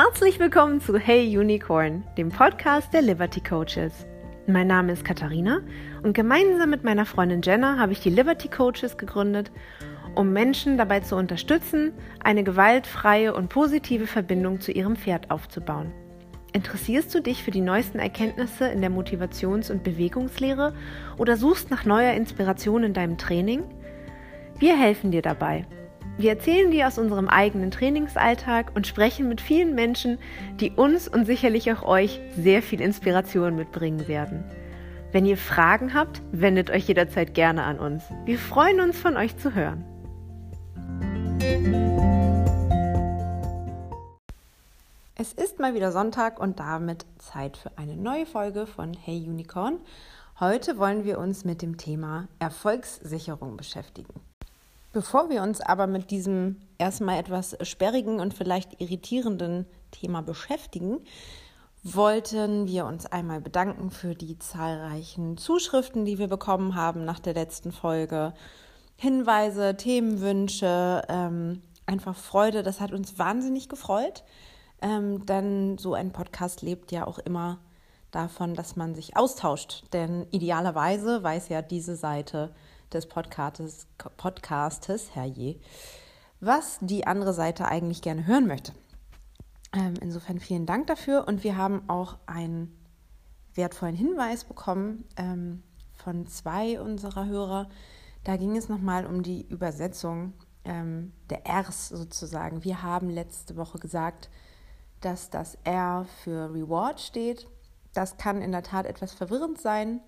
Herzlich willkommen zu Hey Unicorn, dem Podcast der Liberty Coaches. Mein Name ist Katharina und gemeinsam mit meiner Freundin Jenna habe ich die Liberty Coaches gegründet, um Menschen dabei zu unterstützen, eine gewaltfreie und positive Verbindung zu ihrem Pferd aufzubauen. Interessierst du dich für die neuesten Erkenntnisse in der Motivations- und Bewegungslehre oder suchst nach neuer Inspiration in deinem Training? Wir helfen dir dabei wir erzählen dir aus unserem eigenen Trainingsalltag und sprechen mit vielen Menschen, die uns und sicherlich auch euch sehr viel Inspiration mitbringen werden. Wenn ihr Fragen habt, wendet euch jederzeit gerne an uns. Wir freuen uns, von euch zu hören. Es ist mal wieder Sonntag und damit Zeit für eine neue Folge von Hey Unicorn. Heute wollen wir uns mit dem Thema Erfolgssicherung beschäftigen. Bevor wir uns aber mit diesem erstmal etwas sperrigen und vielleicht irritierenden Thema beschäftigen, wollten wir uns einmal bedanken für die zahlreichen Zuschriften, die wir bekommen haben nach der letzten Folge. Hinweise, Themenwünsche, ähm, einfach Freude. Das hat uns wahnsinnig gefreut, ähm, denn so ein Podcast lebt ja auch immer davon, dass man sich austauscht. Denn idealerweise weiß ja diese Seite, des Podcastes, Podcastes herrje, was die andere Seite eigentlich gerne hören möchte. Ähm, insofern vielen Dank dafür und wir haben auch einen wertvollen Hinweis bekommen ähm, von zwei unserer Hörer. Da ging es nochmal um die Übersetzung ähm, der Rs sozusagen. Wir haben letzte Woche gesagt, dass das R für Reward steht. Das kann in der Tat etwas verwirrend sein.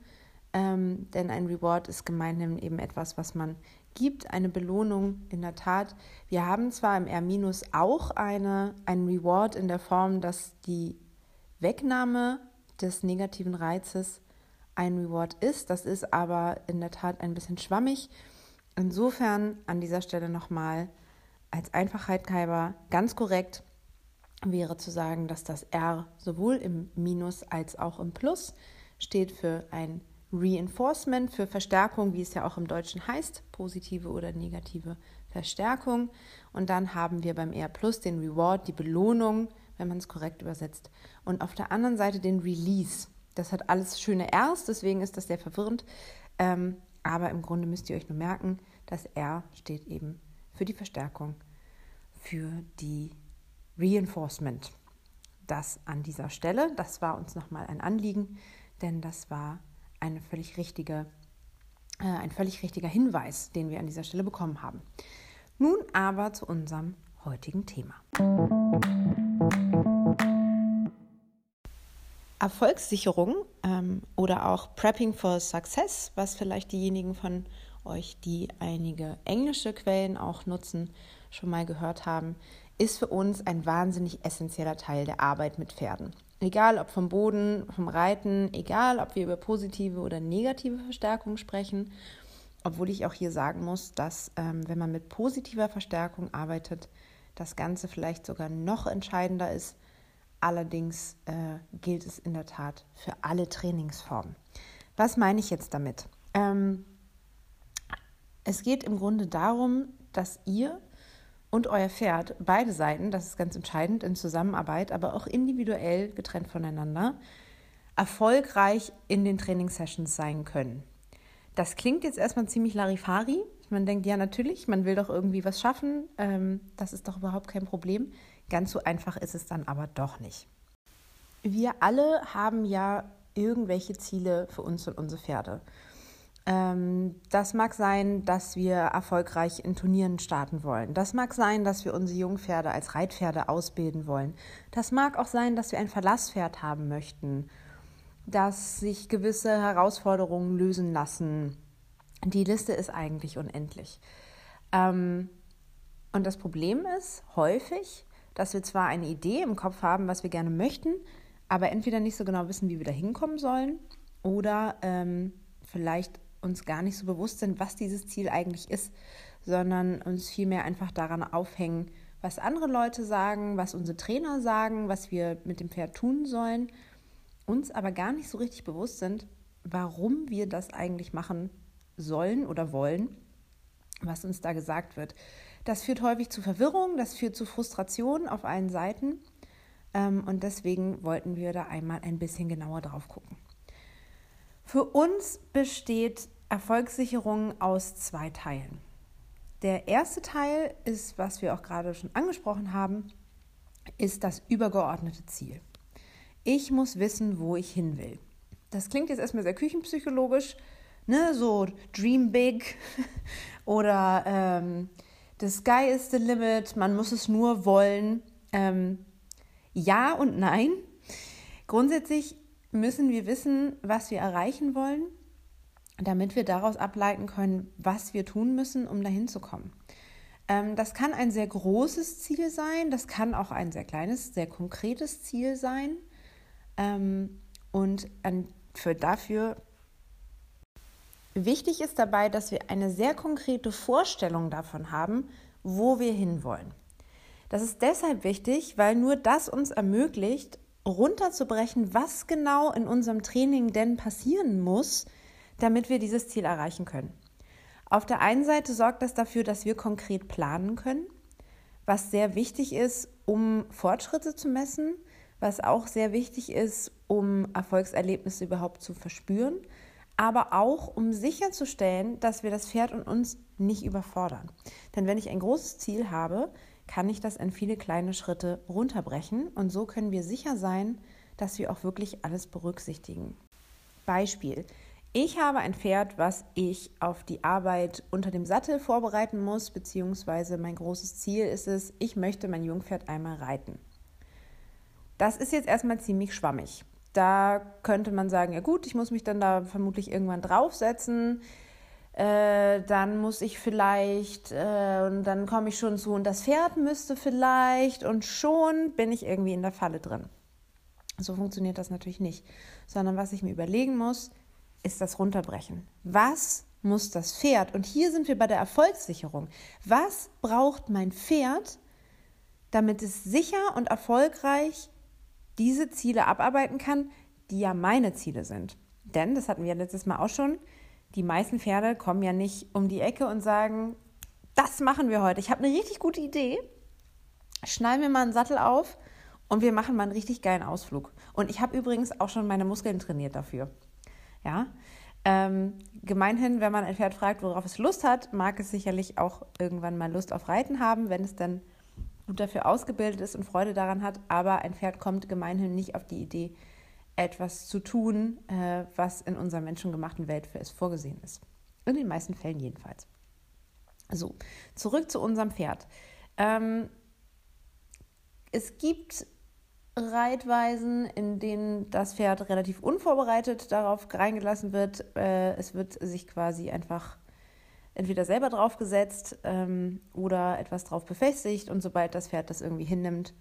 Ähm, denn ein Reward ist gemeinhin eben etwas, was man gibt, eine Belohnung in der Tat. Wir haben zwar im R- auch eine, einen Reward in der Form, dass die Wegnahme des negativen Reizes ein Reward ist. Das ist aber in der Tat ein bisschen schwammig. Insofern an dieser Stelle nochmal als Einfachheit halber ganz korrekt wäre zu sagen, dass das R sowohl im Minus als auch im Plus steht für ein Reinforcement für Verstärkung, wie es ja auch im Deutschen heißt, positive oder negative Verstärkung. Und dann haben wir beim R Plus den Reward, die Belohnung, wenn man es korrekt übersetzt. Und auf der anderen Seite den Release. Das hat alles schöne Rs, deswegen ist das sehr verwirrend. Ähm, aber im Grunde müsst ihr euch nur merken, das R steht eben für die Verstärkung, für die Reinforcement. Das an dieser Stelle, das war uns nochmal ein Anliegen, denn das war eine völlig richtige, äh, ein völlig richtiger Hinweis, den wir an dieser Stelle bekommen haben. Nun aber zu unserem heutigen Thema. Erfolgssicherung ähm, oder auch Prepping for Success, was vielleicht diejenigen von euch, die einige englische Quellen auch nutzen, schon mal gehört haben, ist für uns ein wahnsinnig essentieller Teil der Arbeit mit Pferden. Egal ob vom Boden, vom Reiten, egal ob wir über positive oder negative Verstärkung sprechen, obwohl ich auch hier sagen muss, dass ähm, wenn man mit positiver Verstärkung arbeitet, das Ganze vielleicht sogar noch entscheidender ist. Allerdings äh, gilt es in der Tat für alle Trainingsformen. Was meine ich jetzt damit? Ähm, es geht im Grunde darum, dass ihr und euer Pferd, beide Seiten, das ist ganz entscheidend in Zusammenarbeit, aber auch individuell getrennt voneinander, erfolgreich in den Trainingssessions sein können. Das klingt jetzt erstmal ziemlich Larifari. Man denkt, ja, natürlich, man will doch irgendwie was schaffen. Ähm, das ist doch überhaupt kein Problem. Ganz so einfach ist es dann aber doch nicht. Wir alle haben ja irgendwelche Ziele für uns und unsere Pferde. Ähm, das mag sein, dass wir erfolgreich in Turnieren starten wollen. Das mag sein, dass wir unsere Jungpferde als Reitpferde ausbilden wollen. Das mag auch sein, dass wir ein Verlasspferd haben möchten, dass sich gewisse Herausforderungen lösen lassen. Die Liste ist eigentlich unendlich. Ähm, und das Problem ist häufig, dass wir zwar eine Idee im Kopf haben, was wir gerne möchten, aber entweder nicht so genau wissen, wie wir da hinkommen sollen oder ähm, vielleicht uns gar nicht so bewusst sind, was dieses Ziel eigentlich ist, sondern uns vielmehr einfach daran aufhängen, was andere Leute sagen, was unsere Trainer sagen, was wir mit dem Pferd tun sollen, uns aber gar nicht so richtig bewusst sind, warum wir das eigentlich machen sollen oder wollen, was uns da gesagt wird. Das führt häufig zu Verwirrung, das führt zu Frustration auf allen Seiten. Ähm, und deswegen wollten wir da einmal ein bisschen genauer drauf gucken. Für uns besteht Erfolgssicherung aus zwei Teilen. Der erste Teil ist, was wir auch gerade schon angesprochen haben, ist das übergeordnete Ziel. Ich muss wissen, wo ich hin will. Das klingt jetzt erstmal sehr küchenpsychologisch, ne? so Dream Big oder ähm, The Sky is the Limit, man muss es nur wollen. Ähm, ja und nein. Grundsätzlich müssen wir wissen, was wir erreichen wollen, damit wir daraus ableiten können, was wir tun müssen, um dahin zu kommen. Ähm, das kann ein sehr großes Ziel sein, das kann auch ein sehr kleines, sehr konkretes Ziel sein. Ähm, und für dafür wichtig ist dabei, dass wir eine sehr konkrete Vorstellung davon haben, wo wir hinwollen. Das ist deshalb wichtig, weil nur das uns ermöglicht, runterzubrechen, was genau in unserem Training denn passieren muss, damit wir dieses Ziel erreichen können. Auf der einen Seite sorgt das dafür, dass wir konkret planen können, was sehr wichtig ist, um Fortschritte zu messen, was auch sehr wichtig ist, um Erfolgserlebnisse überhaupt zu verspüren, aber auch um sicherzustellen, dass wir das Pferd und uns nicht überfordern. Denn wenn ich ein großes Ziel habe, kann ich das in viele kleine Schritte runterbrechen und so können wir sicher sein, dass wir auch wirklich alles berücksichtigen. Beispiel. Ich habe ein Pferd, was ich auf die Arbeit unter dem Sattel vorbereiten muss, beziehungsweise mein großes Ziel ist es, ich möchte mein Jungpferd einmal reiten. Das ist jetzt erstmal ziemlich schwammig. Da könnte man sagen, ja gut, ich muss mich dann da vermutlich irgendwann draufsetzen. Äh, dann muss ich vielleicht, äh, und dann komme ich schon zu, und das Pferd müsste vielleicht, und schon bin ich irgendwie in der Falle drin. So funktioniert das natürlich nicht. Sondern was ich mir überlegen muss, ist das Runterbrechen. Was muss das Pferd, und hier sind wir bei der Erfolgssicherung, was braucht mein Pferd, damit es sicher und erfolgreich diese Ziele abarbeiten kann, die ja meine Ziele sind. Denn, das hatten wir letztes Mal auch schon, die meisten Pferde kommen ja nicht um die Ecke und sagen, das machen wir heute. Ich habe eine richtig gute Idee. Schnall mir mal einen Sattel auf und wir machen mal einen richtig geilen Ausflug. Und ich habe übrigens auch schon meine Muskeln trainiert dafür. Ja, ähm, gemeinhin, wenn man ein Pferd fragt, worauf es Lust hat, mag es sicherlich auch irgendwann mal Lust auf Reiten haben, wenn es dann gut dafür ausgebildet ist und Freude daran hat. Aber ein Pferd kommt gemeinhin nicht auf die Idee, etwas zu tun, äh, was in unserer menschengemachten Welt für es vorgesehen ist. In den meisten Fällen jedenfalls. So, zurück zu unserem Pferd. Ähm, es gibt Reitweisen, in denen das Pferd relativ unvorbereitet darauf reingelassen wird. Äh, es wird sich quasi einfach entweder selber draufgesetzt ähm, oder etwas drauf befestigt und sobald das Pferd das irgendwie hinnimmt,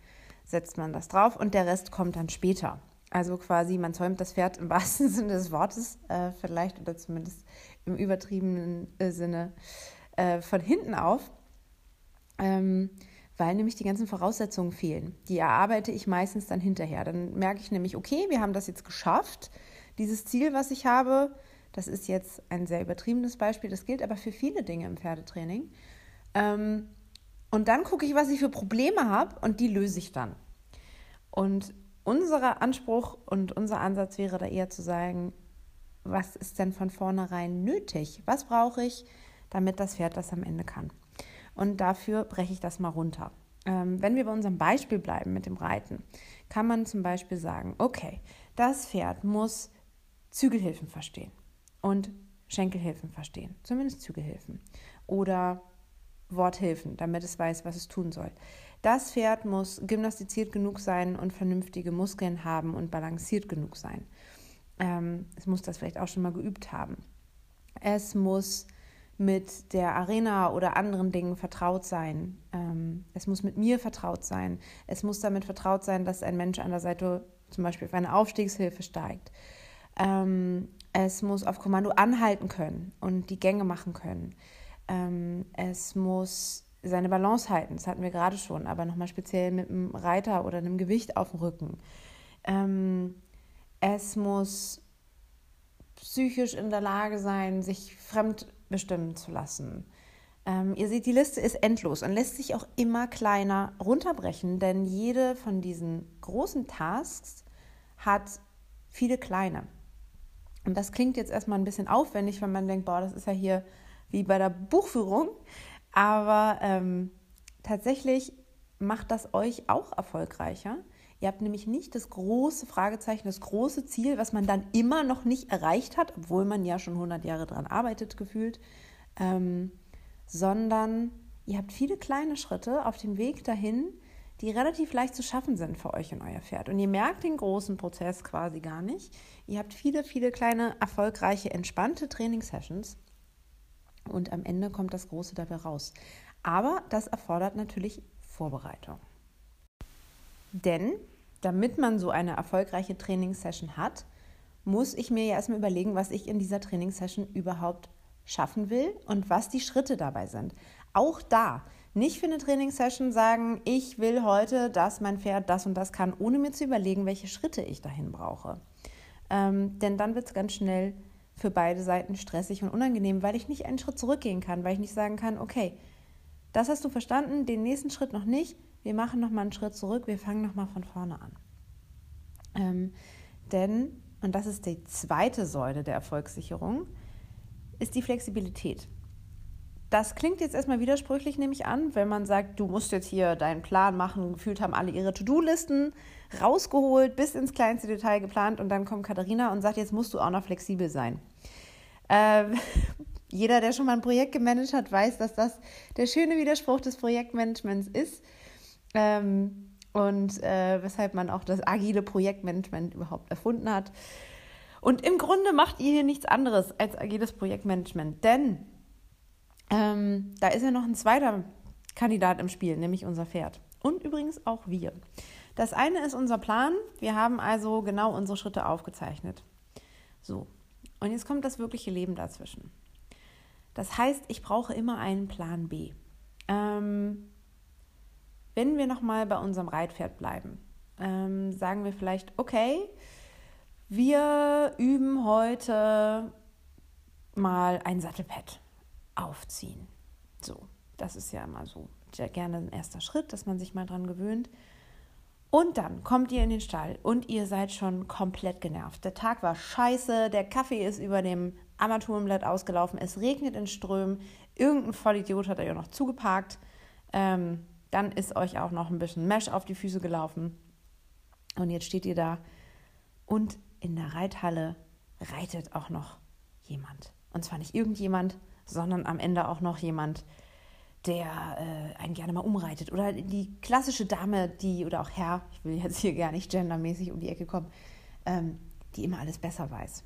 setzt man das drauf und der Rest kommt dann später. Also quasi, man zäumt das Pferd im wahrsten Sinne des Wortes äh, vielleicht oder zumindest im übertriebenen äh, Sinne äh, von hinten auf, ähm, weil nämlich die ganzen Voraussetzungen fehlen. Die erarbeite ich meistens dann hinterher. Dann merke ich nämlich, okay, wir haben das jetzt geschafft. Dieses Ziel, was ich habe, das ist jetzt ein sehr übertriebenes Beispiel, das gilt aber für viele Dinge im Pferdetraining. Ähm, und dann gucke ich, was ich für Probleme habe und die löse ich dann. Und unser Anspruch und unser Ansatz wäre da eher zu sagen, was ist denn von vornherein nötig? Was brauche ich, damit das Pferd das am Ende kann? Und dafür breche ich das mal runter. Ähm, wenn wir bei unserem Beispiel bleiben mit dem Reiten, kann man zum Beispiel sagen, okay, das Pferd muss Zügelhilfen verstehen und Schenkelhilfen verstehen, zumindest Zügelhilfen oder Worthilfen, damit es weiß, was es tun soll. Das Pferd muss gymnastiziert genug sein und vernünftige Muskeln haben und balanciert genug sein. Ähm, es muss das vielleicht auch schon mal geübt haben. Es muss mit der Arena oder anderen Dingen vertraut sein. Ähm, es muss mit mir vertraut sein. Es muss damit vertraut sein, dass ein Mensch an der Seite zum Beispiel auf eine Aufstiegshilfe steigt. Ähm, es muss auf Kommando anhalten können und die Gänge machen können. Ähm, es muss seine Balance halten, das hatten wir gerade schon, aber nochmal speziell mit einem Reiter oder einem Gewicht auf dem Rücken. Ähm, es muss psychisch in der Lage sein, sich fremdbestimmen zu lassen. Ähm, ihr seht, die Liste ist endlos und lässt sich auch immer kleiner runterbrechen, denn jede von diesen großen Tasks hat viele kleine. Und das klingt jetzt erstmal ein bisschen aufwendig, wenn man denkt, boah, das ist ja hier wie bei der Buchführung. Aber ähm, tatsächlich macht das euch auch erfolgreicher. Ihr habt nämlich nicht das große Fragezeichen, das große Ziel, was man dann immer noch nicht erreicht hat, obwohl man ja schon 100 Jahre daran arbeitet, gefühlt, ähm, sondern ihr habt viele kleine Schritte auf dem Weg dahin, die relativ leicht zu schaffen sind für euch und euer Pferd. Und ihr merkt den großen Prozess quasi gar nicht. Ihr habt viele, viele kleine, erfolgreiche, entspannte Trainingssessions und am Ende kommt das Große dabei raus. Aber das erfordert natürlich Vorbereitung. Denn damit man so eine erfolgreiche Trainingssession hat, muss ich mir ja erstmal überlegen, was ich in dieser Trainingssession überhaupt schaffen will und was die Schritte dabei sind. Auch da nicht für eine Trainingssession sagen, ich will heute, dass mein Pferd das und das kann, ohne mir zu überlegen, welche Schritte ich dahin brauche. Ähm, denn dann wird es ganz schnell für beide Seiten stressig und unangenehm, weil ich nicht einen Schritt zurückgehen kann, weil ich nicht sagen kann, okay, das hast du verstanden, den nächsten Schritt noch nicht, wir machen noch mal einen Schritt zurück, wir fangen noch mal von vorne an. Ähm, denn, und das ist die zweite Säule der Erfolgssicherung, ist die Flexibilität. Das klingt jetzt erstmal widersprüchlich, nehme ich an, wenn man sagt, du musst jetzt hier deinen Plan machen. Gefühlt haben alle ihre To-Do-Listen rausgeholt, bis ins kleinste Detail geplant und dann kommt Katharina und sagt, jetzt musst du auch noch flexibel sein. Äh, jeder, der schon mal ein Projekt gemanagt hat, weiß, dass das der schöne Widerspruch des Projektmanagements ist ähm, und äh, weshalb man auch das agile Projektmanagement überhaupt erfunden hat. Und im Grunde macht ihr hier nichts anderes als agiles Projektmanagement, denn ähm, da ist ja noch ein zweiter Kandidat im Spiel, nämlich unser Pferd. Und übrigens auch wir. Das eine ist unser Plan. Wir haben also genau unsere Schritte aufgezeichnet. So, und jetzt kommt das wirkliche Leben dazwischen. Das heißt, ich brauche immer einen Plan B. Ähm, wenn wir nochmal bei unserem Reitpferd bleiben, ähm, sagen wir vielleicht, okay, wir üben heute mal ein Sattelpad aufziehen. So, das ist ja immer so gerne ein erster Schritt, dass man sich mal dran gewöhnt. Und dann kommt ihr in den Stall und ihr seid schon komplett genervt. Der Tag war scheiße, der Kaffee ist über dem Armaturenblatt ausgelaufen, es regnet in Strömen, irgendein Vollidiot hat euch noch zugeparkt. Ähm, dann ist euch auch noch ein bisschen Mesh auf die Füße gelaufen. Und jetzt steht ihr da und in der Reithalle reitet auch noch jemand. Und zwar nicht irgendjemand, sondern am Ende auch noch jemand, der äh, einen gerne mal umreitet. Oder die klassische Dame, die, oder auch Herr, ich will jetzt hier gar nicht gendermäßig um die Ecke kommen, ähm, die immer alles besser weiß.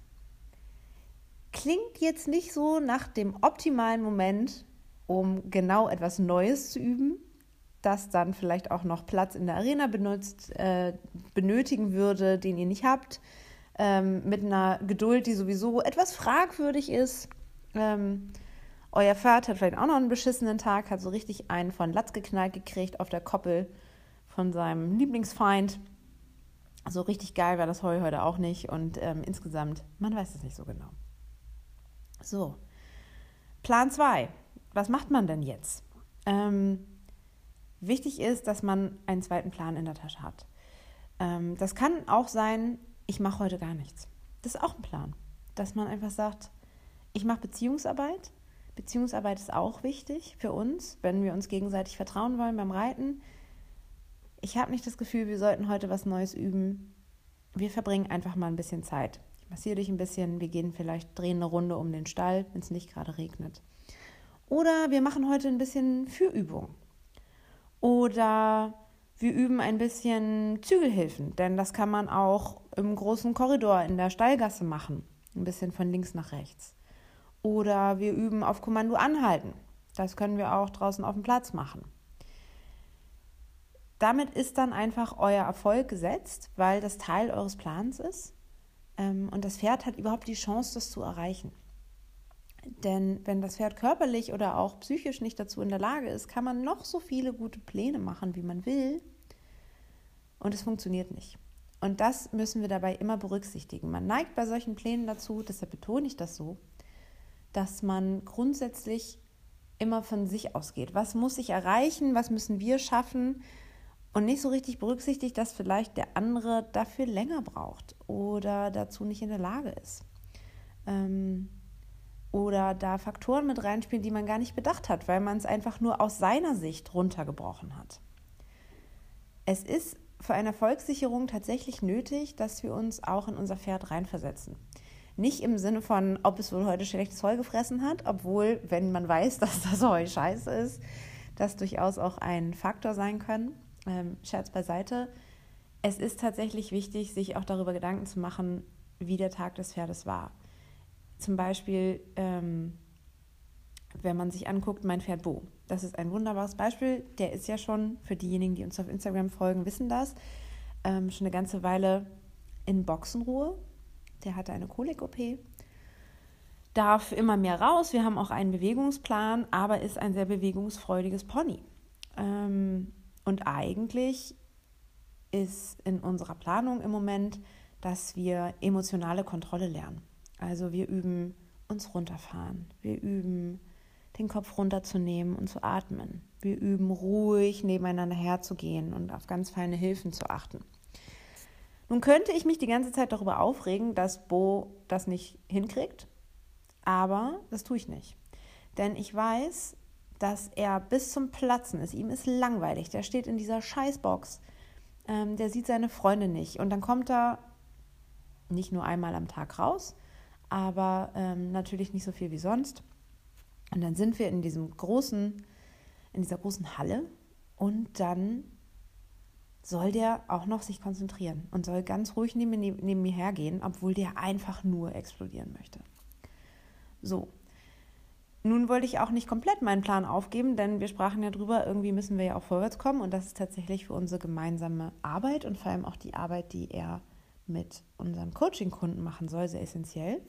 Klingt jetzt nicht so nach dem optimalen Moment, um genau etwas Neues zu üben, das dann vielleicht auch noch Platz in der Arena benutzt, äh, benötigen würde, den ihr nicht habt, ähm, mit einer Geduld, die sowieso etwas fragwürdig ist. Ähm, euer Pferd hat vielleicht auch noch einen beschissenen Tag, hat so richtig einen von Latz geknallt gekriegt auf der Koppel von seinem Lieblingsfeind. So richtig geil war das Heu heute auch nicht und ähm, insgesamt, man weiß es nicht so genau. So, Plan 2. Was macht man denn jetzt? Ähm, wichtig ist, dass man einen zweiten Plan in der Tasche hat. Ähm, das kann auch sein, ich mache heute gar nichts. Das ist auch ein Plan. Dass man einfach sagt, ich mache Beziehungsarbeit, Beziehungsarbeit ist auch wichtig für uns, wenn wir uns gegenseitig vertrauen wollen beim Reiten. Ich habe nicht das Gefühl, wir sollten heute was Neues üben. Wir verbringen einfach mal ein bisschen Zeit. Ich massiere dich ein bisschen, wir gehen vielleicht, drehen eine Runde um den Stall, wenn es nicht gerade regnet. Oder wir machen heute ein bisschen Führübung. Oder wir üben ein bisschen Zügelhilfen, denn das kann man auch im großen Korridor in der Stallgasse machen. Ein bisschen von links nach rechts. Oder wir üben auf Kommando anhalten. Das können wir auch draußen auf dem Platz machen. Damit ist dann einfach euer Erfolg gesetzt, weil das Teil eures Plans ist. Ähm, und das Pferd hat überhaupt die Chance, das zu erreichen. Denn wenn das Pferd körperlich oder auch psychisch nicht dazu in der Lage ist, kann man noch so viele gute Pläne machen, wie man will. Und es funktioniert nicht. Und das müssen wir dabei immer berücksichtigen. Man neigt bei solchen Plänen dazu, deshalb betone ich das so, dass man grundsätzlich immer von sich ausgeht. Was muss ich erreichen? Was müssen wir schaffen? Und nicht so richtig berücksichtigt, dass vielleicht der andere dafür länger braucht oder dazu nicht in der Lage ist. Ähm, oder da Faktoren mit reinspielen, die man gar nicht bedacht hat, weil man es einfach nur aus seiner Sicht runtergebrochen hat. Es ist für eine Erfolgssicherung tatsächlich nötig, dass wir uns auch in unser Pferd reinversetzen. Nicht im Sinne von, ob es wohl heute schlechtes Heu gefressen hat, obwohl, wenn man weiß, dass das Heu scheiße ist, das durchaus auch ein Faktor sein können. Ähm, Scherz beiseite. Es ist tatsächlich wichtig, sich auch darüber Gedanken zu machen, wie der Tag des Pferdes war. Zum Beispiel, ähm, wenn man sich anguckt, mein Pferd Bo. Das ist ein wunderbares Beispiel. Der ist ja schon, für diejenigen, die uns auf Instagram folgen, wissen das, ähm, schon eine ganze Weile in Boxenruhe der hatte eine Kolik-OP, darf immer mehr raus. Wir haben auch einen Bewegungsplan, aber ist ein sehr bewegungsfreudiges Pony. Ähm, und eigentlich ist in unserer Planung im Moment, dass wir emotionale Kontrolle lernen. Also wir üben uns runterfahren, wir üben den Kopf runterzunehmen und zu atmen. Wir üben ruhig nebeneinander herzugehen und auf ganz feine Hilfen zu achten. Nun könnte ich mich die ganze Zeit darüber aufregen, dass Bo das nicht hinkriegt, aber das tue ich nicht. Denn ich weiß, dass er bis zum Platzen ist. Ihm ist langweilig. Der steht in dieser Scheißbox. Ähm, der sieht seine Freunde nicht. Und dann kommt er nicht nur einmal am Tag raus, aber ähm, natürlich nicht so viel wie sonst. Und dann sind wir in diesem großen, in dieser großen Halle und dann soll der auch noch sich konzentrieren und soll ganz ruhig neben, neben mir hergehen, obwohl der einfach nur explodieren möchte. So. Nun wollte ich auch nicht komplett meinen Plan aufgeben, denn wir sprachen ja drüber, irgendwie müssen wir ja auch vorwärts kommen und das ist tatsächlich für unsere gemeinsame Arbeit und vor allem auch die Arbeit, die er mit unseren Coaching-Kunden machen soll, sehr essentiell.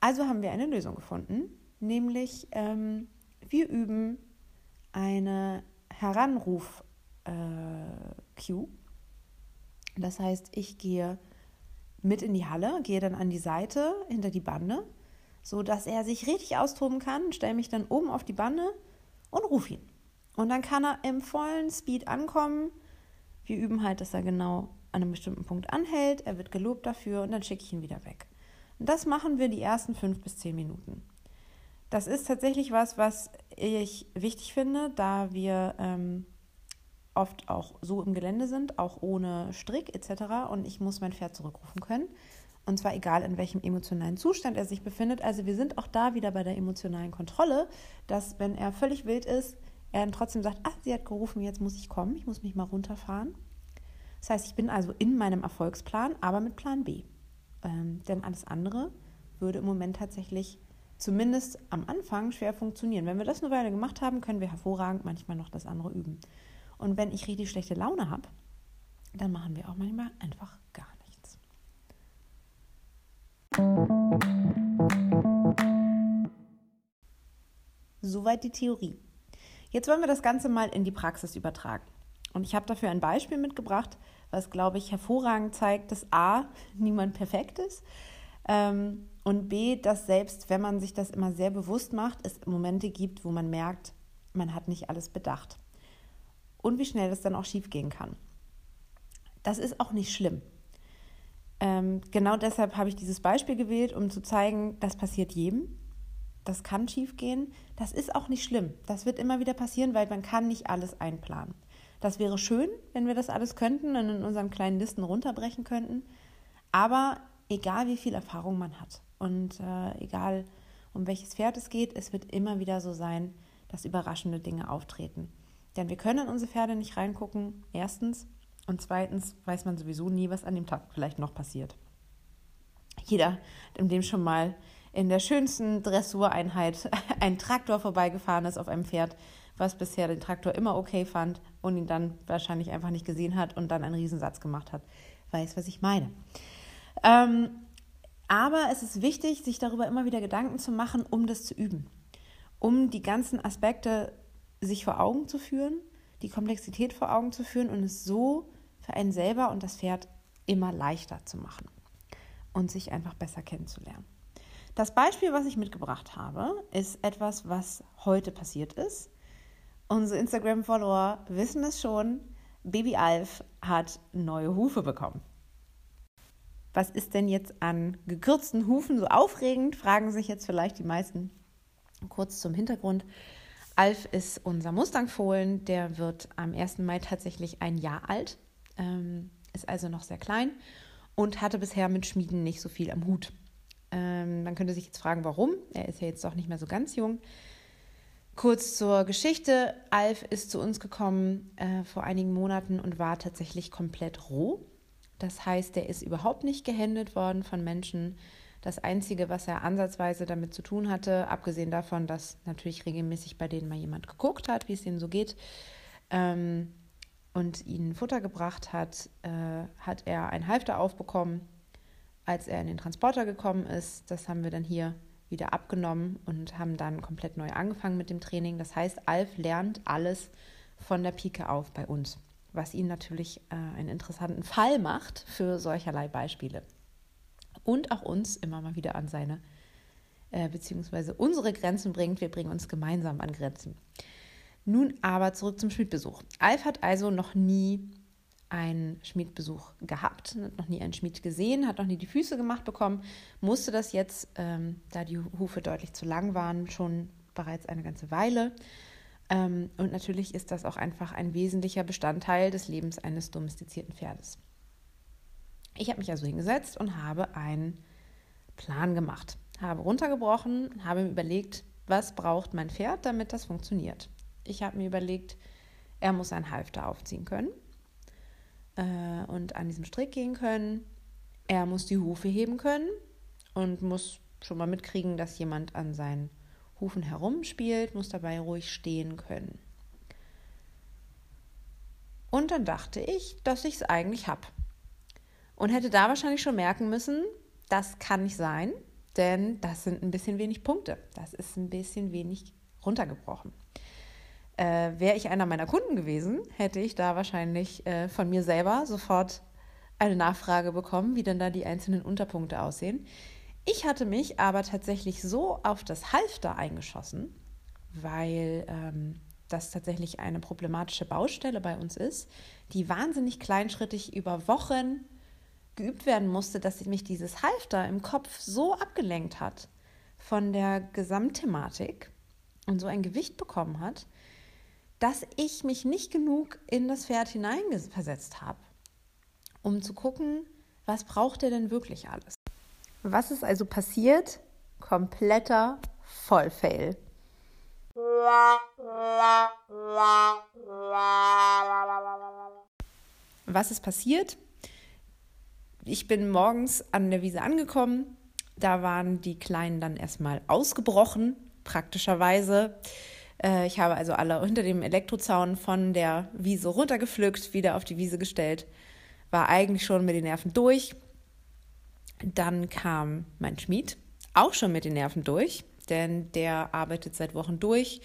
Also haben wir eine Lösung gefunden, nämlich ähm, wir üben eine Heranruf- äh, Cue. Das heißt, ich gehe mit in die Halle, gehe dann an die Seite hinter die Bande, so dass er sich richtig austoben kann, stelle mich dann oben auf die Bande und rufe ihn. Und dann kann er im vollen Speed ankommen. Wir üben halt, dass er genau an einem bestimmten Punkt anhält. Er wird gelobt dafür und dann schicke ich ihn wieder weg. Und das machen wir die ersten fünf bis zehn Minuten. Das ist tatsächlich was, was ich wichtig finde, da wir ähm, oft auch so im Gelände sind, auch ohne Strick etc. Und ich muss mein Pferd zurückrufen können. Und zwar egal, in welchem emotionalen Zustand er sich befindet. Also wir sind auch da wieder bei der emotionalen Kontrolle, dass wenn er völlig wild ist, er dann trotzdem sagt, ach, sie hat gerufen, jetzt muss ich kommen, ich muss mich mal runterfahren. Das heißt, ich bin also in meinem Erfolgsplan, aber mit Plan B. Ähm, denn alles andere würde im Moment tatsächlich zumindest am Anfang schwer funktionieren. Wenn wir das eine Weile gemacht haben, können wir hervorragend manchmal noch das andere üben. Und wenn ich richtig schlechte Laune habe, dann machen wir auch manchmal einfach gar nichts. Soweit die Theorie. Jetzt wollen wir das Ganze mal in die Praxis übertragen. Und ich habe dafür ein Beispiel mitgebracht, was, glaube ich, hervorragend zeigt, dass A, niemand perfekt ist ähm, und B, dass selbst wenn man sich das immer sehr bewusst macht, es Momente gibt, wo man merkt, man hat nicht alles bedacht und wie schnell das dann auch schiefgehen kann. Das ist auch nicht schlimm. Ähm, genau deshalb habe ich dieses Beispiel gewählt, um zu zeigen, das passiert jedem. Das kann schiefgehen. Das ist auch nicht schlimm. Das wird immer wieder passieren, weil man kann nicht alles einplanen. Das wäre schön, wenn wir das alles könnten und in unseren kleinen Listen runterbrechen könnten. Aber egal wie viel Erfahrung man hat und äh, egal um welches Pferd es geht, es wird immer wieder so sein, dass überraschende Dinge auftreten. Denn wir können in unsere Pferde nicht reingucken, erstens. Und zweitens weiß man sowieso nie, was an dem Tag vielleicht noch passiert. Jeder, in dem schon mal in der schönsten Dressureinheit ein Traktor vorbeigefahren ist auf einem Pferd, was bisher den Traktor immer okay fand und ihn dann wahrscheinlich einfach nicht gesehen hat und dann einen Riesensatz gemacht hat, weiß, was ich meine. Ähm, aber es ist wichtig, sich darüber immer wieder Gedanken zu machen, um das zu üben, um die ganzen Aspekte sich vor Augen zu führen, die Komplexität vor Augen zu führen und es so für einen selber und das Pferd immer leichter zu machen und sich einfach besser kennenzulernen. Das Beispiel, was ich mitgebracht habe, ist etwas, was heute passiert ist. Unsere Instagram-Follower wissen es schon. Baby Alf hat neue Hufe bekommen. Was ist denn jetzt an gekürzten Hufen so aufregend? Fragen sich jetzt vielleicht die meisten. Kurz zum Hintergrund. Alf ist unser Mustangfohlen, der wird am 1. Mai tatsächlich ein Jahr alt, ähm, ist also noch sehr klein und hatte bisher mit Schmieden nicht so viel am Hut. Ähm, man könnte sich jetzt fragen, warum. Er ist ja jetzt doch nicht mehr so ganz jung. Kurz zur Geschichte. Alf ist zu uns gekommen äh, vor einigen Monaten und war tatsächlich komplett roh. Das heißt, er ist überhaupt nicht gehändet worden von Menschen. Das Einzige, was er ansatzweise damit zu tun hatte, abgesehen davon, dass natürlich regelmäßig bei denen mal jemand geguckt hat, wie es ihnen so geht, ähm, und ihnen Futter gebracht hat, äh, hat er ein Halfter aufbekommen, als er in den Transporter gekommen ist. Das haben wir dann hier wieder abgenommen und haben dann komplett neu angefangen mit dem Training. Das heißt, Alf lernt alles von der Pike auf bei uns, was ihn natürlich äh, einen interessanten Fall macht für solcherlei Beispiele und auch uns immer mal wieder an seine äh, beziehungsweise unsere Grenzen bringt. Wir bringen uns gemeinsam an Grenzen. Nun aber zurück zum Schmiedbesuch. Alf hat also noch nie einen Schmiedbesuch gehabt, hat noch nie einen Schmied gesehen, hat noch nie die Füße gemacht bekommen, musste das jetzt, ähm, da die Hufe deutlich zu lang waren, schon bereits eine ganze Weile. Ähm, und natürlich ist das auch einfach ein wesentlicher Bestandteil des Lebens eines domestizierten Pferdes. Ich habe mich also hingesetzt und habe einen Plan gemacht, habe runtergebrochen, habe mir überlegt, was braucht mein Pferd, damit das funktioniert. Ich habe mir überlegt, er muss ein Halfter aufziehen können äh, und an diesem Strick gehen können. Er muss die Hufe heben können und muss schon mal mitkriegen, dass jemand an seinen Hufen herumspielt, muss dabei ruhig stehen können. Und dann dachte ich, dass ich es eigentlich habe und hätte da wahrscheinlich schon merken müssen, das kann nicht sein, denn das sind ein bisschen wenig Punkte. Das ist ein bisschen wenig runtergebrochen. Äh, Wäre ich einer meiner Kunden gewesen, hätte ich da wahrscheinlich äh, von mir selber sofort eine Nachfrage bekommen, wie denn da die einzelnen Unterpunkte aussehen. Ich hatte mich aber tatsächlich so auf das Halfter eingeschossen, weil ähm, das tatsächlich eine problematische Baustelle bei uns ist, die wahnsinnig kleinschrittig über Wochen geübt werden musste, dass mich dieses Halfter im Kopf so abgelenkt hat von der Gesamtthematik und so ein Gewicht bekommen hat, dass ich mich nicht genug in das Pferd hineinversetzt habe, um zu gucken, was braucht er denn wirklich alles. Was ist also passiert? Kompletter Vollfail. Was ist passiert? Ich bin morgens an der Wiese angekommen. Da waren die Kleinen dann erstmal ausgebrochen, praktischerweise. Äh, ich habe also alle unter dem Elektrozaun von der Wiese runtergepflückt, wieder auf die Wiese gestellt. War eigentlich schon mit den Nerven durch. Dann kam mein Schmied, auch schon mit den Nerven durch, denn der arbeitet seit Wochen durch.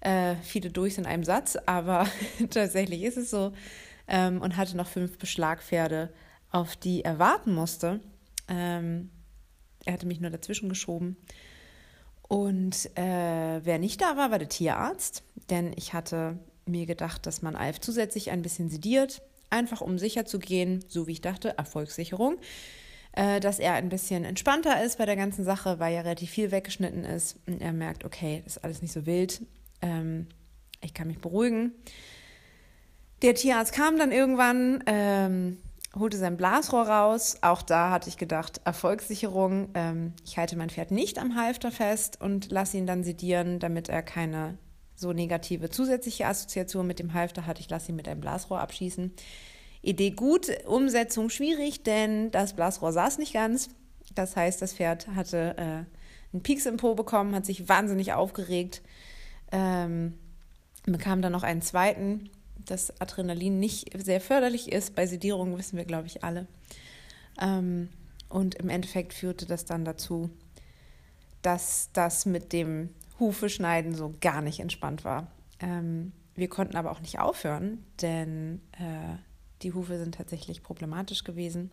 Äh, viele durch in einem Satz, aber tatsächlich ist es so. Ähm, und hatte noch fünf Beschlagpferde auf die er warten musste. Ähm, er hatte mich nur dazwischen geschoben. Und äh, wer nicht da war, war der Tierarzt, denn ich hatte mir gedacht, dass man Alf zusätzlich ein bisschen sediert, einfach um sicher zu gehen, so wie ich dachte, Erfolgssicherung, äh, dass er ein bisschen entspannter ist bei der ganzen Sache, weil ja relativ viel weggeschnitten ist und er merkt, okay, das ist alles nicht so wild, ähm, ich kann mich beruhigen. Der Tierarzt kam dann irgendwann, ähm, holte sein Blasrohr raus. Auch da hatte ich gedacht, Erfolgssicherung. Ähm, ich halte mein Pferd nicht am Halfter fest und lasse ihn dann sedieren, damit er keine so negative zusätzliche Assoziation mit dem Halfter hat. Ich lasse ihn mit einem Blasrohr abschießen. Idee gut, Umsetzung schwierig, denn das Blasrohr saß nicht ganz. Das heißt, das Pferd hatte äh, einen Pieks im Po bekommen, hat sich wahnsinnig aufgeregt, ähm, bekam dann noch einen zweiten dass Adrenalin nicht sehr förderlich ist. Bei Sedierung wissen wir, glaube ich, alle. Ähm, und im Endeffekt führte das dann dazu, dass das mit dem Hufeschneiden so gar nicht entspannt war. Ähm, wir konnten aber auch nicht aufhören, denn äh, die Hufe sind tatsächlich problematisch gewesen.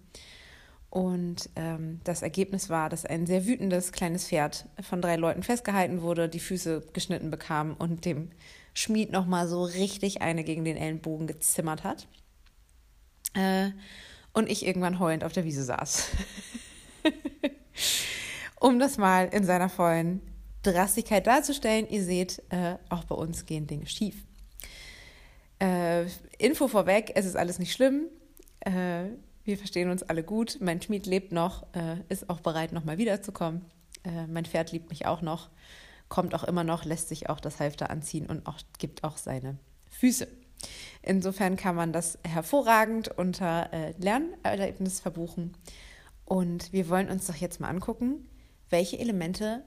Und ähm, das Ergebnis war, dass ein sehr wütendes kleines Pferd von drei Leuten festgehalten wurde, die Füße geschnitten bekam und dem Schmied nochmal so richtig eine gegen den Ellenbogen gezimmert hat. Äh, und ich irgendwann heulend auf der Wiese saß. um das mal in seiner vollen Drastigkeit darzustellen, ihr seht, äh, auch bei uns gehen Dinge schief. Äh, Info vorweg, es ist alles nicht schlimm. Äh, wir verstehen uns alle gut. Mein Schmied lebt noch, äh, ist auch bereit, nochmal wiederzukommen. Äh, mein Pferd liebt mich auch noch, kommt auch immer noch, lässt sich auch das Halfter anziehen und auch, gibt auch seine Füße. Insofern kann man das hervorragend unter äh, Lernerlebnis verbuchen. Und wir wollen uns doch jetzt mal angucken, welche Elemente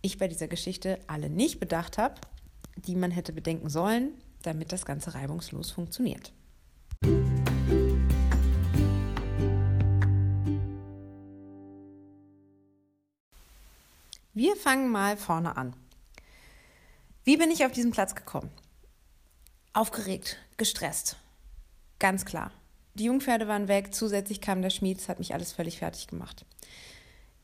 ich bei dieser Geschichte alle nicht bedacht habe, die man hätte bedenken sollen, damit das Ganze reibungslos funktioniert. Wir fangen mal vorne an. Wie bin ich auf diesen Platz gekommen? Aufgeregt, gestresst. Ganz klar. Die Jungpferde waren weg, zusätzlich kam der Schmied, das hat mich alles völlig fertig gemacht.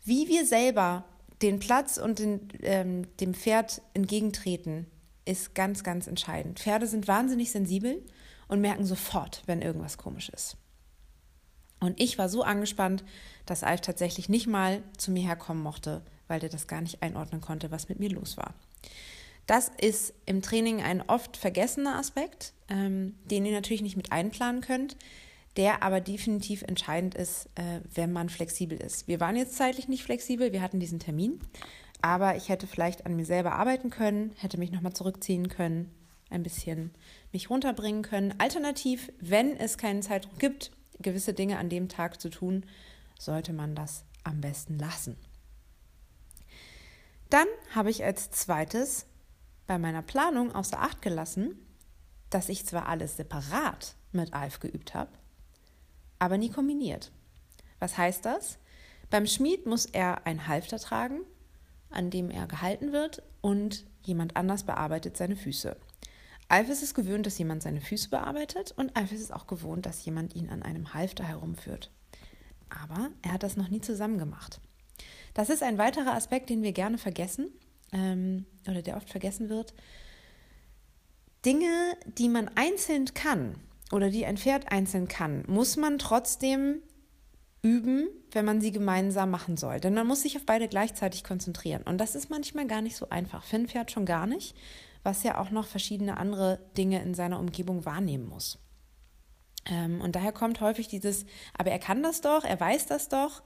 Wie wir selber den Platz und den, ähm, dem Pferd entgegentreten, ist ganz, ganz entscheidend. Pferde sind wahnsinnig sensibel und merken sofort, wenn irgendwas komisch ist. Und ich war so angespannt, dass Alf tatsächlich nicht mal zu mir herkommen mochte, weil der das gar nicht einordnen konnte, was mit mir los war. Das ist im Training ein oft vergessener Aspekt, ähm, den ihr natürlich nicht mit einplanen könnt, der aber definitiv entscheidend ist, äh, wenn man flexibel ist. Wir waren jetzt zeitlich nicht flexibel, wir hatten diesen Termin, aber ich hätte vielleicht an mir selber arbeiten können, hätte mich nochmal zurückziehen können, ein bisschen mich runterbringen können. Alternativ, wenn es keinen Zeitdruck gibt, gewisse Dinge an dem Tag zu tun, sollte man das am besten lassen. Dann habe ich als zweites bei meiner Planung außer Acht gelassen, dass ich zwar alles separat mit Alf geübt habe, aber nie kombiniert. Was heißt das? Beim Schmied muss er ein Halfter tragen, an dem er gehalten wird, und jemand anders bearbeitet seine Füße. Alf ist es gewöhnt, dass jemand seine Füße bearbeitet und Alf ist es auch gewohnt, dass jemand ihn an einem Halfter herumführt. Aber er hat das noch nie zusammen gemacht. Das ist ein weiterer Aspekt, den wir gerne vergessen ähm, oder der oft vergessen wird. Dinge, die man einzeln kann oder die ein Pferd einzeln kann, muss man trotzdem üben, wenn man sie gemeinsam machen soll. Denn man muss sich auf beide gleichzeitig konzentrieren. Und das ist manchmal gar nicht so einfach. Finn fährt schon gar nicht, was ja auch noch verschiedene andere Dinge in seiner Umgebung wahrnehmen muss. Ähm, und daher kommt häufig dieses, aber er kann das doch, er weiß das doch,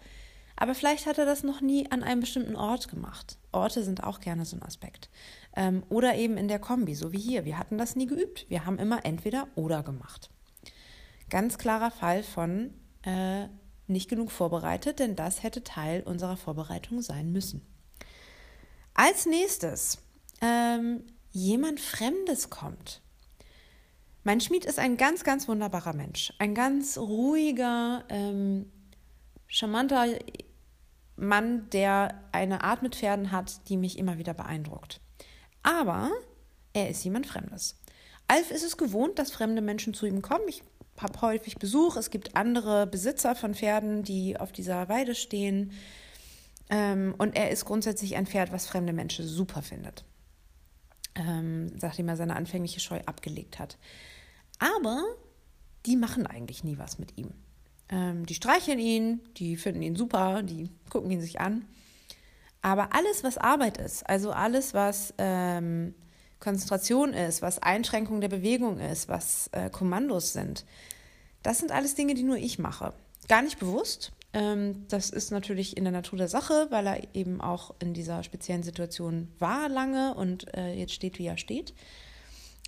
aber vielleicht hat er das noch nie an einem bestimmten Ort gemacht. Orte sind auch gerne so ein Aspekt. Ähm, oder eben in der Kombi, so wie hier. Wir hatten das nie geübt. Wir haben immer entweder oder gemacht. Ganz klarer Fall von äh, nicht genug vorbereitet, denn das hätte Teil unserer Vorbereitung sein müssen. Als nächstes, ähm, jemand Fremdes kommt. Mein Schmied ist ein ganz, ganz wunderbarer Mensch. Ein ganz ruhiger, ähm, charmanter Mann, der eine Art mit Pferden hat, die mich immer wieder beeindruckt. Aber er ist jemand Fremdes. Alf ist es gewohnt, dass fremde Menschen zu ihm kommen. Ich habe häufig Besuch. Es gibt andere Besitzer von Pferden, die auf dieser Weide stehen. Ähm, und er ist grundsätzlich ein Pferd, was fremde Menschen super findet. Ähm, nachdem er seine anfängliche Scheu abgelegt hat. Aber die machen eigentlich nie was mit ihm. Ähm, die streicheln ihn, die finden ihn super, die gucken ihn sich an. Aber alles, was Arbeit ist, also alles, was ähm, Konzentration ist, was Einschränkung der Bewegung ist, was äh, Kommandos sind, das sind alles Dinge, die nur ich mache. Gar nicht bewusst. Ähm, das ist natürlich in der Natur der Sache, weil er eben auch in dieser speziellen Situation war lange und äh, jetzt steht, wie er steht.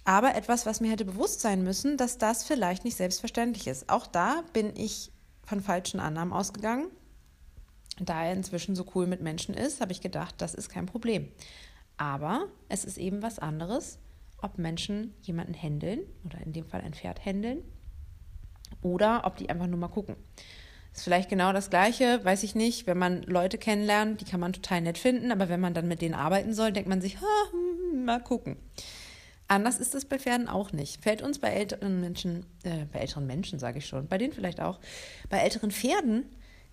Aber etwas, was mir hätte bewusst sein müssen, dass das vielleicht nicht selbstverständlich ist. Auch da bin ich von falschen Annahmen ausgegangen. Da er inzwischen so cool mit Menschen ist, habe ich gedacht, das ist kein Problem. Aber es ist eben was anderes, ob Menschen jemanden händeln oder in dem Fall ein Pferd händeln oder ob die einfach nur mal gucken. Ist vielleicht genau das Gleiche, weiß ich nicht, wenn man Leute kennenlernt, die kann man total nett finden, aber wenn man dann mit denen arbeiten soll, denkt man sich, hm, mal gucken. Anders ist es bei Pferden auch nicht. Fällt uns bei älteren Menschen, äh, bei älteren Menschen sage ich schon, bei denen vielleicht auch, bei älteren Pferden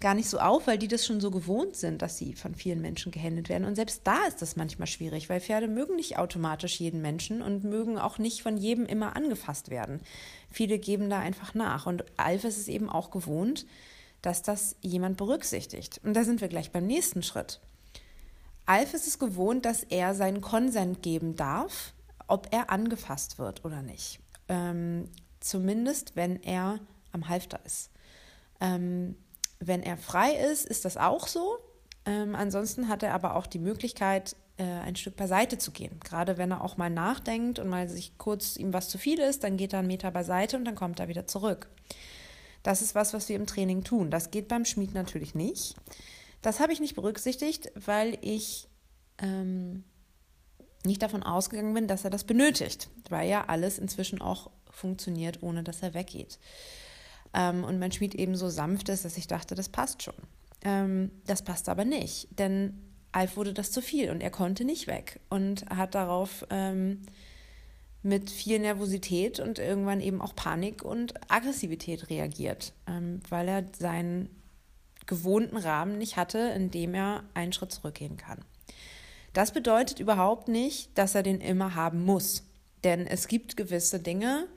gar nicht so auf, weil die das schon so gewohnt sind, dass sie von vielen Menschen gehändet werden. Und selbst da ist das manchmal schwierig, weil Pferde mögen nicht automatisch jeden Menschen und mögen auch nicht von jedem immer angefasst werden. Viele geben da einfach nach. Und Alf ist es eben auch gewohnt, dass das jemand berücksichtigt. Und da sind wir gleich beim nächsten Schritt. Alf ist es gewohnt, dass er seinen Konsent geben darf, ob er angefasst wird oder nicht. Ähm, zumindest, wenn er am Halfter ist. Ähm, wenn er frei ist, ist das auch so. Ähm, ansonsten hat er aber auch die Möglichkeit, äh, ein Stück beiseite zu gehen. Gerade wenn er auch mal nachdenkt und mal sich kurz ihm was zu viel ist, dann geht er einen Meter beiseite und dann kommt er wieder zurück. Das ist was, was wir im Training tun. Das geht beim Schmied natürlich nicht. Das habe ich nicht berücksichtigt, weil ich ähm, nicht davon ausgegangen bin, dass er das benötigt, weil ja alles inzwischen auch funktioniert, ohne dass er weggeht. Ähm, und mein Schmied eben so sanft ist, dass ich dachte, das passt schon. Ähm, das passt aber nicht, denn Alf wurde das zu viel und er konnte nicht weg und hat darauf ähm, mit viel Nervosität und irgendwann eben auch Panik und Aggressivität reagiert, ähm, weil er seinen gewohnten Rahmen nicht hatte, in dem er einen Schritt zurückgehen kann. Das bedeutet überhaupt nicht, dass er den immer haben muss. Denn es gibt gewisse Dinge,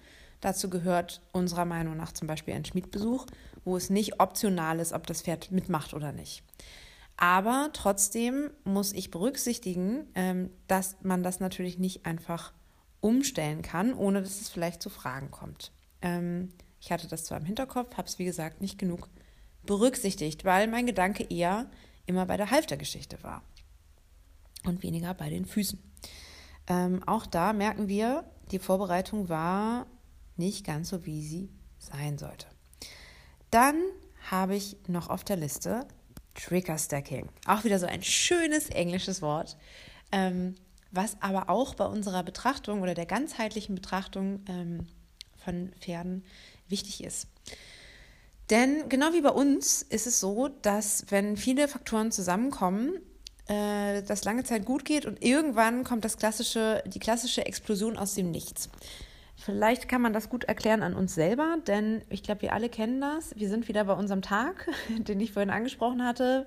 dazu gehört unserer Meinung nach zum Beispiel ein Schmiedbesuch, wo es nicht optional ist, ob das Pferd mitmacht oder nicht. Aber trotzdem muss ich berücksichtigen, ähm, dass man das natürlich nicht einfach umstellen kann, ohne dass es vielleicht zu Fragen kommt. Ähm, ich hatte das zwar im Hinterkopf, habe es wie gesagt nicht genug berücksichtigt, weil mein Gedanke eher immer bei der Halftergeschichte war und weniger bei den Füßen. Ähm, auch da merken wir, die Vorbereitung war nicht ganz so, wie sie sein sollte. Dann habe ich noch auf der Liste Trigger Stacking. Auch wieder so ein schönes englisches Wort, ähm, was aber auch bei unserer Betrachtung oder der ganzheitlichen Betrachtung ähm, von Pferden wichtig ist. Denn genau wie bei uns ist es so, dass wenn viele Faktoren zusammenkommen, äh, das lange Zeit gut geht und irgendwann kommt das klassische, die klassische Explosion aus dem Nichts. Vielleicht kann man das gut erklären an uns selber, denn ich glaube, wir alle kennen das. Wir sind wieder bei unserem Tag, den ich vorhin angesprochen hatte.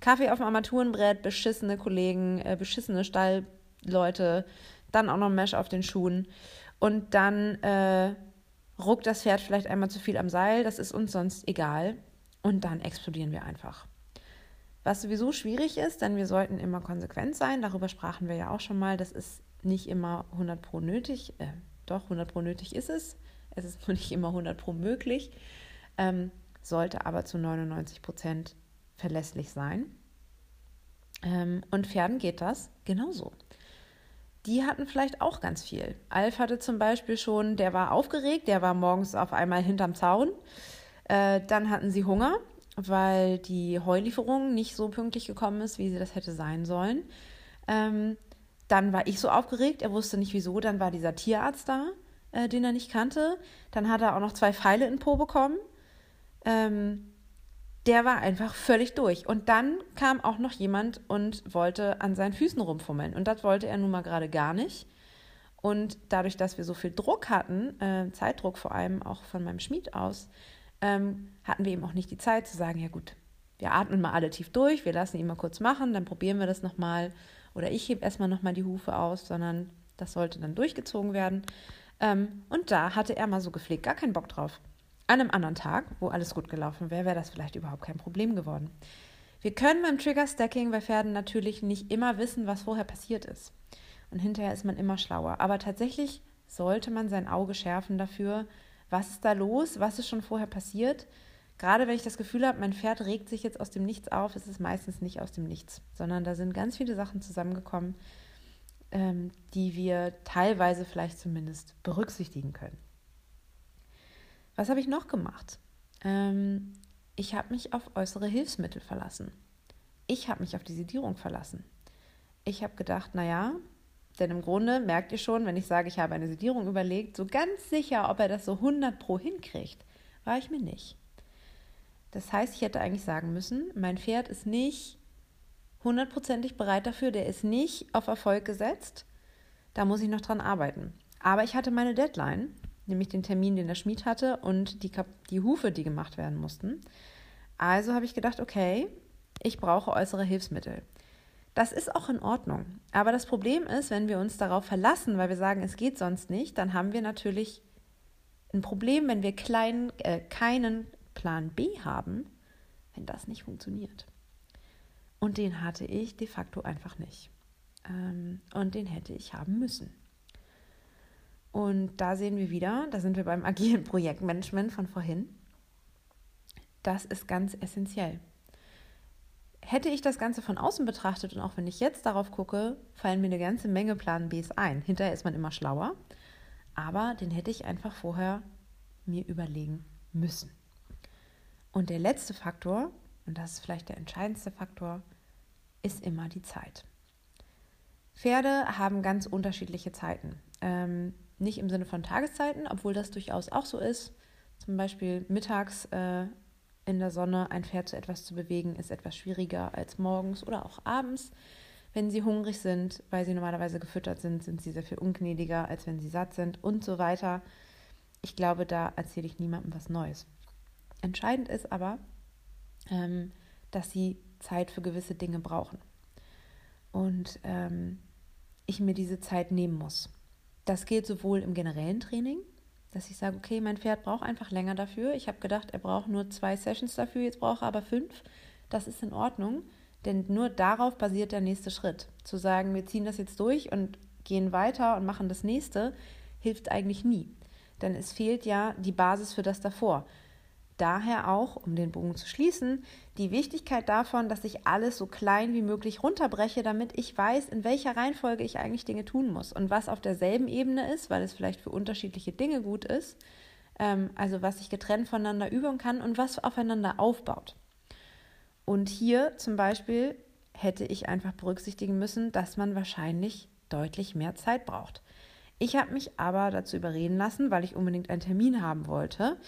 Kaffee auf dem Armaturenbrett, beschissene Kollegen, äh, beschissene Stallleute, dann auch noch Mesh auf den Schuhen. Und dann äh, ruckt das Pferd vielleicht einmal zu viel am Seil, das ist uns sonst egal. Und dann explodieren wir einfach. Was sowieso schwierig ist, denn wir sollten immer konsequent sein. Darüber sprachen wir ja auch schon mal. Das ist nicht immer 100 pro nötig. Äh, doch, 100 pro nötig ist es. Es ist nur nicht immer 100 pro möglich. Ähm, sollte aber zu 99 Prozent verlässlich sein. Ähm, und Pferden geht das genauso. Die hatten vielleicht auch ganz viel. Alf hatte zum Beispiel schon, der war aufgeregt, der war morgens auf einmal hinterm Zaun. Äh, dann hatten sie Hunger weil die Heulieferung nicht so pünktlich gekommen ist, wie sie das hätte sein sollen. Ähm, dann war ich so aufgeregt, er wusste nicht wieso. Dann war dieser Tierarzt da, äh, den er nicht kannte. Dann hat er auch noch zwei Pfeile in Po bekommen. Ähm, der war einfach völlig durch. Und dann kam auch noch jemand und wollte an seinen Füßen rumfummeln. Und das wollte er nun mal gerade gar nicht. Und dadurch, dass wir so viel Druck hatten, äh, Zeitdruck vor allem auch von meinem Schmied aus, ähm, hatten wir eben auch nicht die Zeit zu sagen, ja gut, wir atmen mal alle tief durch, wir lassen ihn mal kurz machen, dann probieren wir das nochmal oder ich hebe erstmal nochmal die Hufe aus, sondern das sollte dann durchgezogen werden. Ähm, und da hatte er mal so gepflegt, gar keinen Bock drauf. An einem anderen Tag, wo alles gut gelaufen wäre, wäre das vielleicht überhaupt kein Problem geworden. Wir können beim Trigger-Stacking bei Pferden natürlich nicht immer wissen, was vorher passiert ist. Und hinterher ist man immer schlauer. Aber tatsächlich sollte man sein Auge schärfen dafür, was ist da los, was ist schon vorher passiert. Gerade wenn ich das Gefühl habe, mein Pferd regt sich jetzt aus dem Nichts auf, ist es meistens nicht aus dem Nichts, sondern da sind ganz viele Sachen zusammengekommen, ähm, die wir teilweise vielleicht zumindest berücksichtigen können. Was habe ich noch gemacht? Ähm, ich habe mich auf äußere Hilfsmittel verlassen. Ich habe mich auf die Sedierung verlassen. Ich habe gedacht, naja, denn im Grunde merkt ihr schon, wenn ich sage, ich habe eine Sedierung überlegt, so ganz sicher, ob er das so 100 pro hinkriegt, war ich mir nicht. Das heißt, ich hätte eigentlich sagen müssen, mein Pferd ist nicht hundertprozentig bereit dafür, der ist nicht auf Erfolg gesetzt. Da muss ich noch dran arbeiten. Aber ich hatte meine Deadline, nämlich den Termin, den der Schmied hatte und die, die Hufe, die gemacht werden mussten. Also habe ich gedacht, okay, ich brauche äußere Hilfsmittel. Das ist auch in Ordnung. Aber das Problem ist, wenn wir uns darauf verlassen, weil wir sagen, es geht sonst nicht, dann haben wir natürlich ein Problem, wenn wir klein, äh, keinen Plan B haben, wenn das nicht funktioniert. Und den hatte ich de facto einfach nicht. Ähm, und den hätte ich haben müssen. Und da sehen wir wieder, da sind wir beim agilen Projektmanagement von vorhin. Das ist ganz essentiell. Hätte ich das Ganze von außen betrachtet und auch wenn ich jetzt darauf gucke, fallen mir eine ganze Menge Plan Bs ein. Hinterher ist man immer schlauer, aber den hätte ich einfach vorher mir überlegen müssen. Und der letzte Faktor, und das ist vielleicht der entscheidendste Faktor, ist immer die Zeit. Pferde haben ganz unterschiedliche Zeiten. Ähm, nicht im Sinne von Tageszeiten, obwohl das durchaus auch so ist. Zum Beispiel mittags äh, in der Sonne ein Pferd zu etwas zu bewegen, ist etwas schwieriger als morgens oder auch abends. Wenn sie hungrig sind, weil sie normalerweise gefüttert sind, sind sie sehr viel ungnädiger, als wenn sie satt sind und so weiter. Ich glaube, da erzähle ich niemandem was Neues. Entscheidend ist aber, ähm, dass sie Zeit für gewisse Dinge brauchen. Und ähm, ich mir diese Zeit nehmen muss. Das gilt sowohl im generellen Training, dass ich sage, okay, mein Pferd braucht einfach länger dafür. Ich habe gedacht, er braucht nur zwei Sessions dafür, jetzt braucht er aber fünf. Das ist in Ordnung, denn nur darauf basiert der nächste Schritt. Zu sagen, wir ziehen das jetzt durch und gehen weiter und machen das nächste, hilft eigentlich nie. Denn es fehlt ja die Basis für das davor. Daher auch, um den Bogen zu schließen, die Wichtigkeit davon, dass ich alles so klein wie möglich runterbreche, damit ich weiß, in welcher Reihenfolge ich eigentlich Dinge tun muss und was auf derselben Ebene ist, weil es vielleicht für unterschiedliche Dinge gut ist, ähm, also was ich getrennt voneinander üben kann und was aufeinander aufbaut. Und hier zum Beispiel hätte ich einfach berücksichtigen müssen, dass man wahrscheinlich deutlich mehr Zeit braucht. Ich habe mich aber dazu überreden lassen, weil ich unbedingt einen Termin haben wollte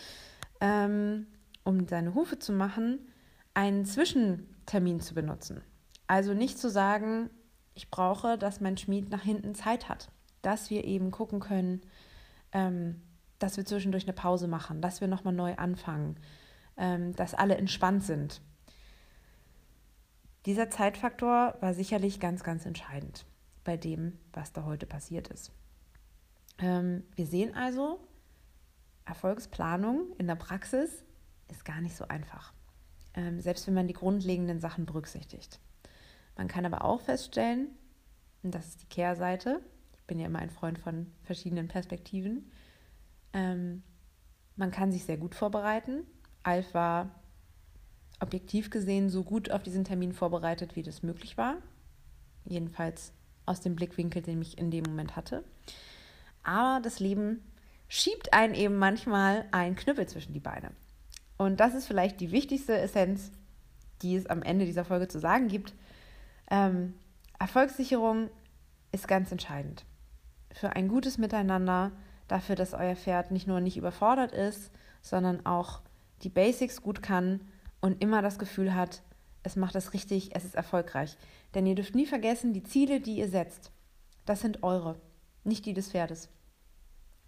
ähm, um seine Hufe zu machen, einen Zwischentermin zu benutzen. Also nicht zu sagen, ich brauche, dass mein Schmied nach hinten Zeit hat, dass wir eben gucken können, ähm, dass wir zwischendurch eine Pause machen, dass wir nochmal neu anfangen, ähm, dass alle entspannt sind. Dieser Zeitfaktor war sicherlich ganz, ganz entscheidend bei dem, was da heute passiert ist. Ähm, wir sehen also, Erfolgsplanung in der Praxis ist gar nicht so einfach, ähm, selbst wenn man die grundlegenden Sachen berücksichtigt. Man kann aber auch feststellen, und das ist die Kehrseite, ich bin ja immer ein Freund von verschiedenen Perspektiven, ähm, man kann sich sehr gut vorbereiten. Alf war objektiv gesehen so gut auf diesen Termin vorbereitet, wie das möglich war. Jedenfalls aus dem Blickwinkel, den ich in dem Moment hatte. Aber das Leben schiebt einen eben manchmal ein Knüppel zwischen die Beine. Und das ist vielleicht die wichtigste Essenz, die es am Ende dieser Folge zu sagen gibt. Ähm, Erfolgssicherung ist ganz entscheidend für ein gutes Miteinander, dafür, dass euer Pferd nicht nur nicht überfordert ist, sondern auch die Basics gut kann und immer das Gefühl hat, es macht das richtig, es ist erfolgreich. Denn ihr dürft nie vergessen, die Ziele, die ihr setzt, das sind eure, nicht die des Pferdes.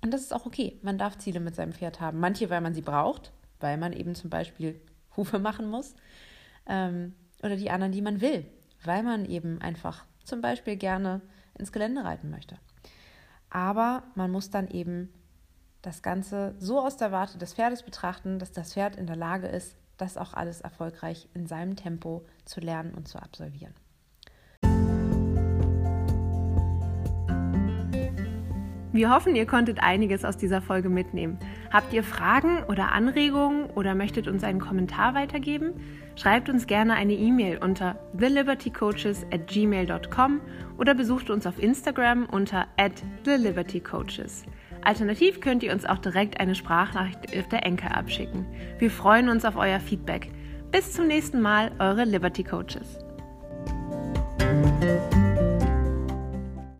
Und das ist auch okay. Man darf Ziele mit seinem Pferd haben. Manche, weil man sie braucht, weil man eben zum Beispiel Hufe machen muss. Ähm, oder die anderen, die man will, weil man eben einfach zum Beispiel gerne ins Gelände reiten möchte. Aber man muss dann eben das Ganze so aus der Warte des Pferdes betrachten, dass das Pferd in der Lage ist, das auch alles erfolgreich in seinem Tempo zu lernen und zu absolvieren. Wir hoffen, ihr konntet einiges aus dieser Folge mitnehmen. Habt ihr Fragen oder Anregungen oder möchtet uns einen Kommentar weitergeben? Schreibt uns gerne eine E-Mail unter thelibertycoaches at gmail.com oder besucht uns auf Instagram unter at thelibertycoaches. Alternativ könnt ihr uns auch direkt eine Sprachnachricht auf der Enker abschicken. Wir freuen uns auf euer Feedback. Bis zum nächsten Mal, eure Liberty Coaches.